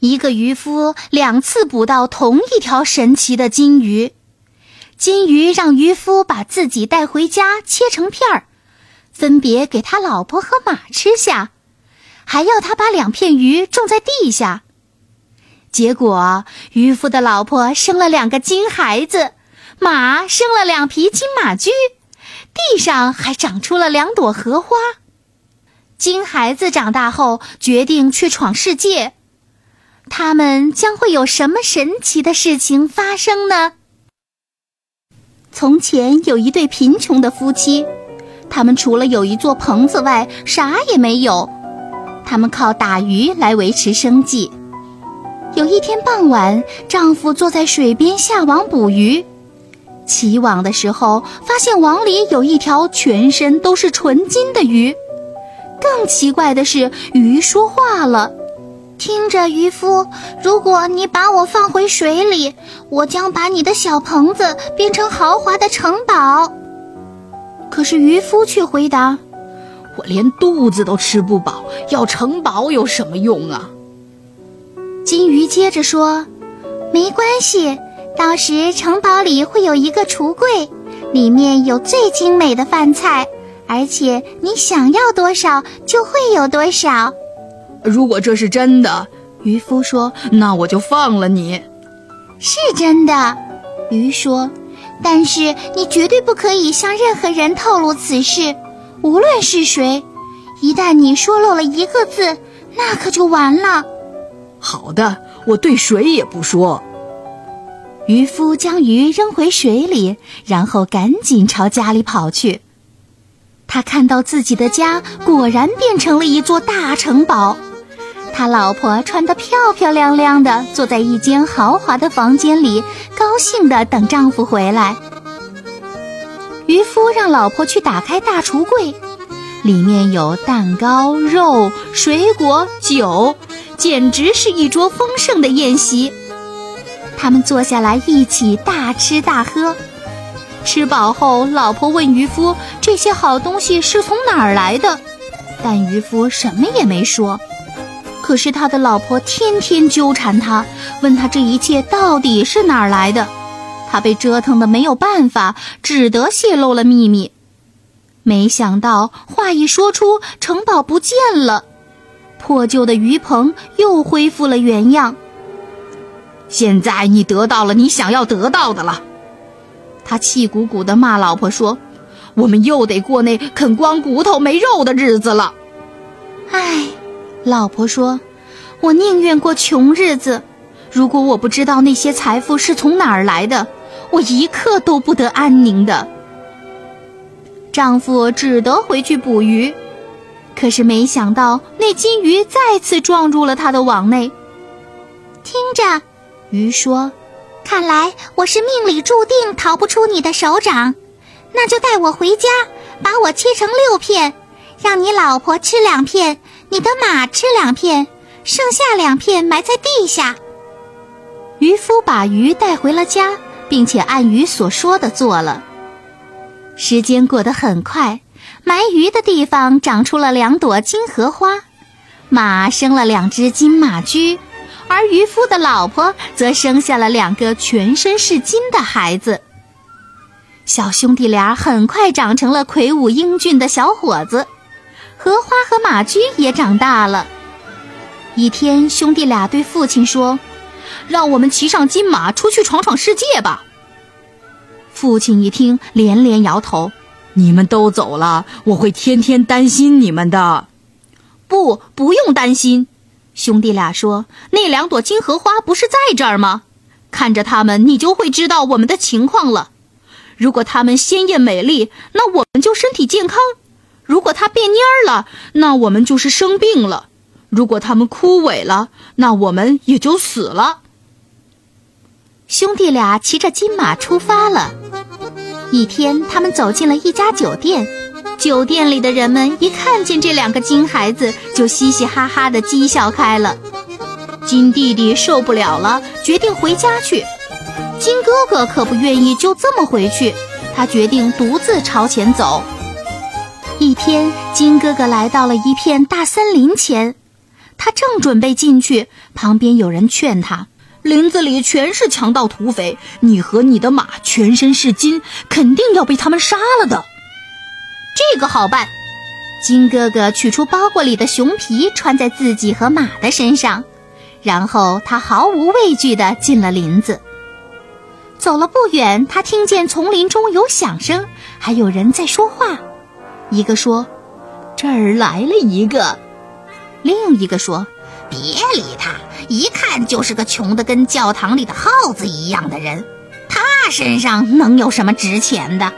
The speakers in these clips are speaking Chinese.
一个渔夫两次捕到同一条神奇的金鱼，金鱼让渔夫把自己带回家切成片儿，分别给他老婆和马吃下，还要他把两片鱼种在地下。结果，渔夫的老婆生了两个金孩子，马生了两匹金马驹，地上还长出了两朵荷花。金孩子长大后决定去闯世界。他们将会有什么神奇的事情发生呢？从前有一对贫穷的夫妻，他们除了有一座棚子外，啥也没有。他们靠打鱼来维持生计。有一天傍晚，丈夫坐在水边下网捕鱼，起网的时候，发现网里有一条全身都是纯金的鱼。更奇怪的是，鱼说话了。听着，渔夫，如果你把我放回水里，我将把你的小棚子变成豪华的城堡。可是渔夫却回答：“我连肚子都吃不饱，要城堡有什么用啊？”金鱼接着说：“没关系，到时城堡里会有一个橱柜，里面有最精美的饭菜，而且你想要多少就会有多少。”如果这是真的，渔夫说：“那我就放了你。”是真的，鱼说：“但是你绝对不可以向任何人透露此事，无论是谁。一旦你说漏了一个字，那可就完了。”好的，我对谁也不说。渔夫将鱼扔回水里，然后赶紧朝家里跑去。他看到自己的家果然变成了一座大城堡。他老婆穿得漂漂亮亮的，坐在一间豪华的房间里，高兴地等丈夫回来。渔夫让老婆去打开大橱柜，里面有蛋糕、肉、水果、酒，简直是一桌丰盛的宴席。他们坐下来一起大吃大喝。吃饱后，老婆问渔夫：“这些好东西是从哪儿来的？”但渔夫什么也没说。可是他的老婆天天纠缠他，问他这一切到底是哪儿来的。他被折腾的没有办法，只得泄露了秘密。没想到话一说出，城堡不见了，破旧的鱼棚又恢复了原样。现在你得到了你想要得到的了，他气鼓鼓地骂老婆说：“我们又得过那啃光骨头没肉的日子了。”唉。老婆说：“我宁愿过穷日子。如果我不知道那些财富是从哪儿来的，我一刻都不得安宁的。”丈夫只得回去捕鱼，可是没想到那金鱼再次撞入了他的网内。听着，鱼说：“看来我是命里注定逃不出你的手掌，那就带我回家，把我切成六片，让你老婆吃两片。”你的马吃两片，剩下两片埋在地下。渔夫把鱼带回了家，并且按鱼所说的做了。时间过得很快，埋鱼的地方长出了两朵金荷花，马生了两只金马驹，而渔夫的老婆则生下了两个全身是金的孩子。小兄弟俩很快长成了魁梧英俊的小伙子。荷花和马驹也长大了。一天，兄弟俩对父亲说：“让我们骑上金马出去闯闯世界吧。”父亲一听，连连摇头：“你们都走了，我会天天担心你们的。”“不，不用担心。”兄弟俩说：“那两朵金荷花不是在这儿吗？看着它们，你就会知道我们的情况了。”如果它们鲜艳美丽，那我们就身体健康；如果它变蔫了，那我们就是生病了；如果它们枯萎了，那我们也就死了。兄弟俩骑着金马出发了。一天，他们走进了一家酒店，酒店里的人们一看见这两个金孩子，就嘻嘻哈哈地讥笑开了。金弟弟受不了了，决定回家去。金哥哥可不愿意就这么回去，他决定独自朝前走。一天，金哥哥来到了一片大森林前，他正准备进去，旁边有人劝他：“林子里全是强盗土匪，你和你的马全身是金，肯定要被他们杀了的。”这个好办，金哥哥取出包裹里的熊皮，穿在自己和马的身上。然后他毫无畏惧地进了林子。走了不远，他听见丛林中有响声，还有人在说话。一个说：“这儿来了一个。”另一个说：“别理他，一看就是个穷得跟教堂里的耗子一样的人。他身上能有什么值钱的？”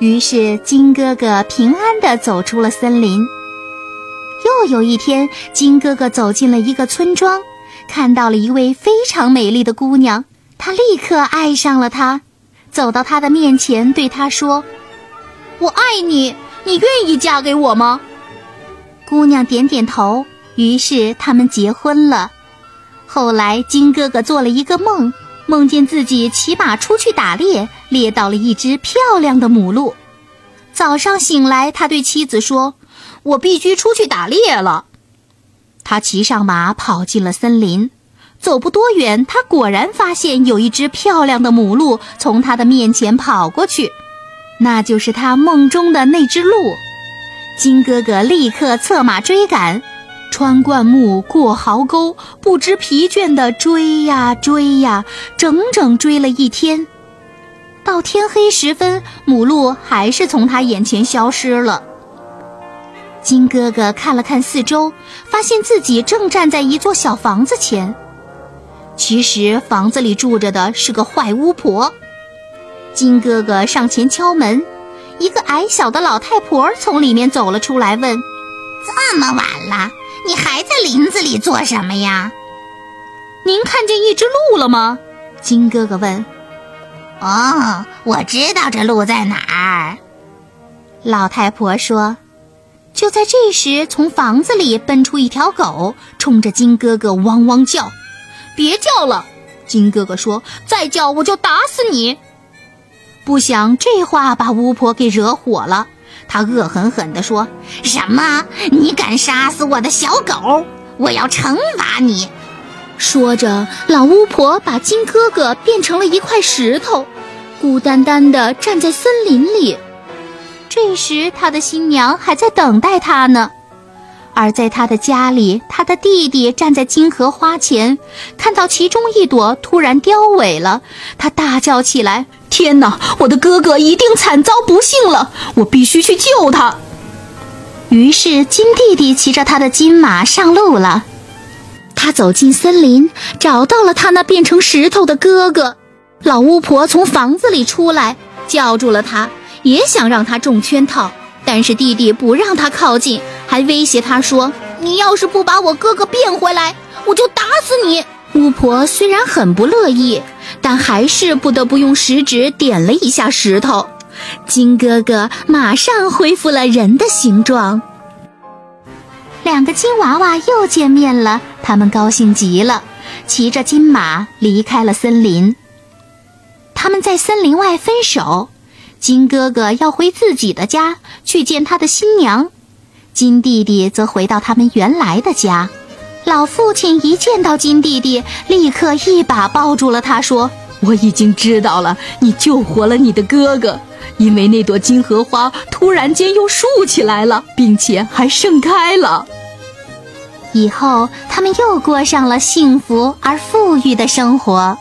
于是金哥哥平安地走出了森林。又有一天，金哥哥走进了一个村庄，看到了一位非常美丽的姑娘，他立刻爱上了她，走到她的面前，对她说：“我爱你，你愿意嫁给我吗？”姑娘点点头，于是他们结婚了。后来，金哥哥做了一个梦，梦见自己骑马出去打猎，猎到了一只漂亮的母鹿。早上醒来，他对妻子说。我必须出去打猎了。他骑上马跑进了森林，走不多远，他果然发现有一只漂亮的母鹿从他的面前跑过去，那就是他梦中的那只鹿。金哥哥立刻策马追赶，穿灌木，过壕沟，不知疲倦地追呀追呀，整整追了一天。到天黑时分，母鹿还是从他眼前消失了。金哥哥看了看四周，发现自己正站在一座小房子前。其实房子里住着的是个坏巫婆。金哥哥上前敲门，一个矮小的老太婆从里面走了出来，问：“这么晚了，你还在林子里做什么呀？”“您看见一只鹿了吗？”金哥哥问。“哦，我知道这鹿在哪儿。”老太婆说。就在这时，从房子里奔出一条狗，冲着金哥哥汪汪叫。“别叫了！”金哥哥说，“再叫我就打死你！”不想这话把巫婆给惹火了，她恶狠狠地说：“什么？你敢杀死我的小狗？我要惩罚你！”说着，老巫婆把金哥哥变成了一块石头，孤单单地站在森林里。这时，他的新娘还在等待他呢。而在他的家里，他的弟弟站在金荷花前，看到其中一朵突然凋萎了，他大叫起来：“天哪！我的哥哥一定惨遭不幸了！我必须去救他！”于是，金弟弟骑着他的金马上路了。他走进森林，找到了他那变成石头的哥哥。老巫婆从房子里出来，叫住了他。也想让他中圈套，但是弟弟不让他靠近，还威胁他说：“你要是不把我哥哥变回来，我就打死你。”巫婆虽然很不乐意，但还是不得不用食指点了一下石头，金哥哥马上恢复了人的形状。两个金娃娃又见面了，他们高兴极了，骑着金马离开了森林。他们在森林外分手。金哥哥要回自己的家去见他的新娘，金弟弟则回到他们原来的家。老父亲一见到金弟弟，立刻一把抱住了他，说：“我已经知道了，你救活了你的哥哥，因为那朵金荷花突然间又竖起来了，并且还盛开了。以后他们又过上了幸福而富裕的生活。”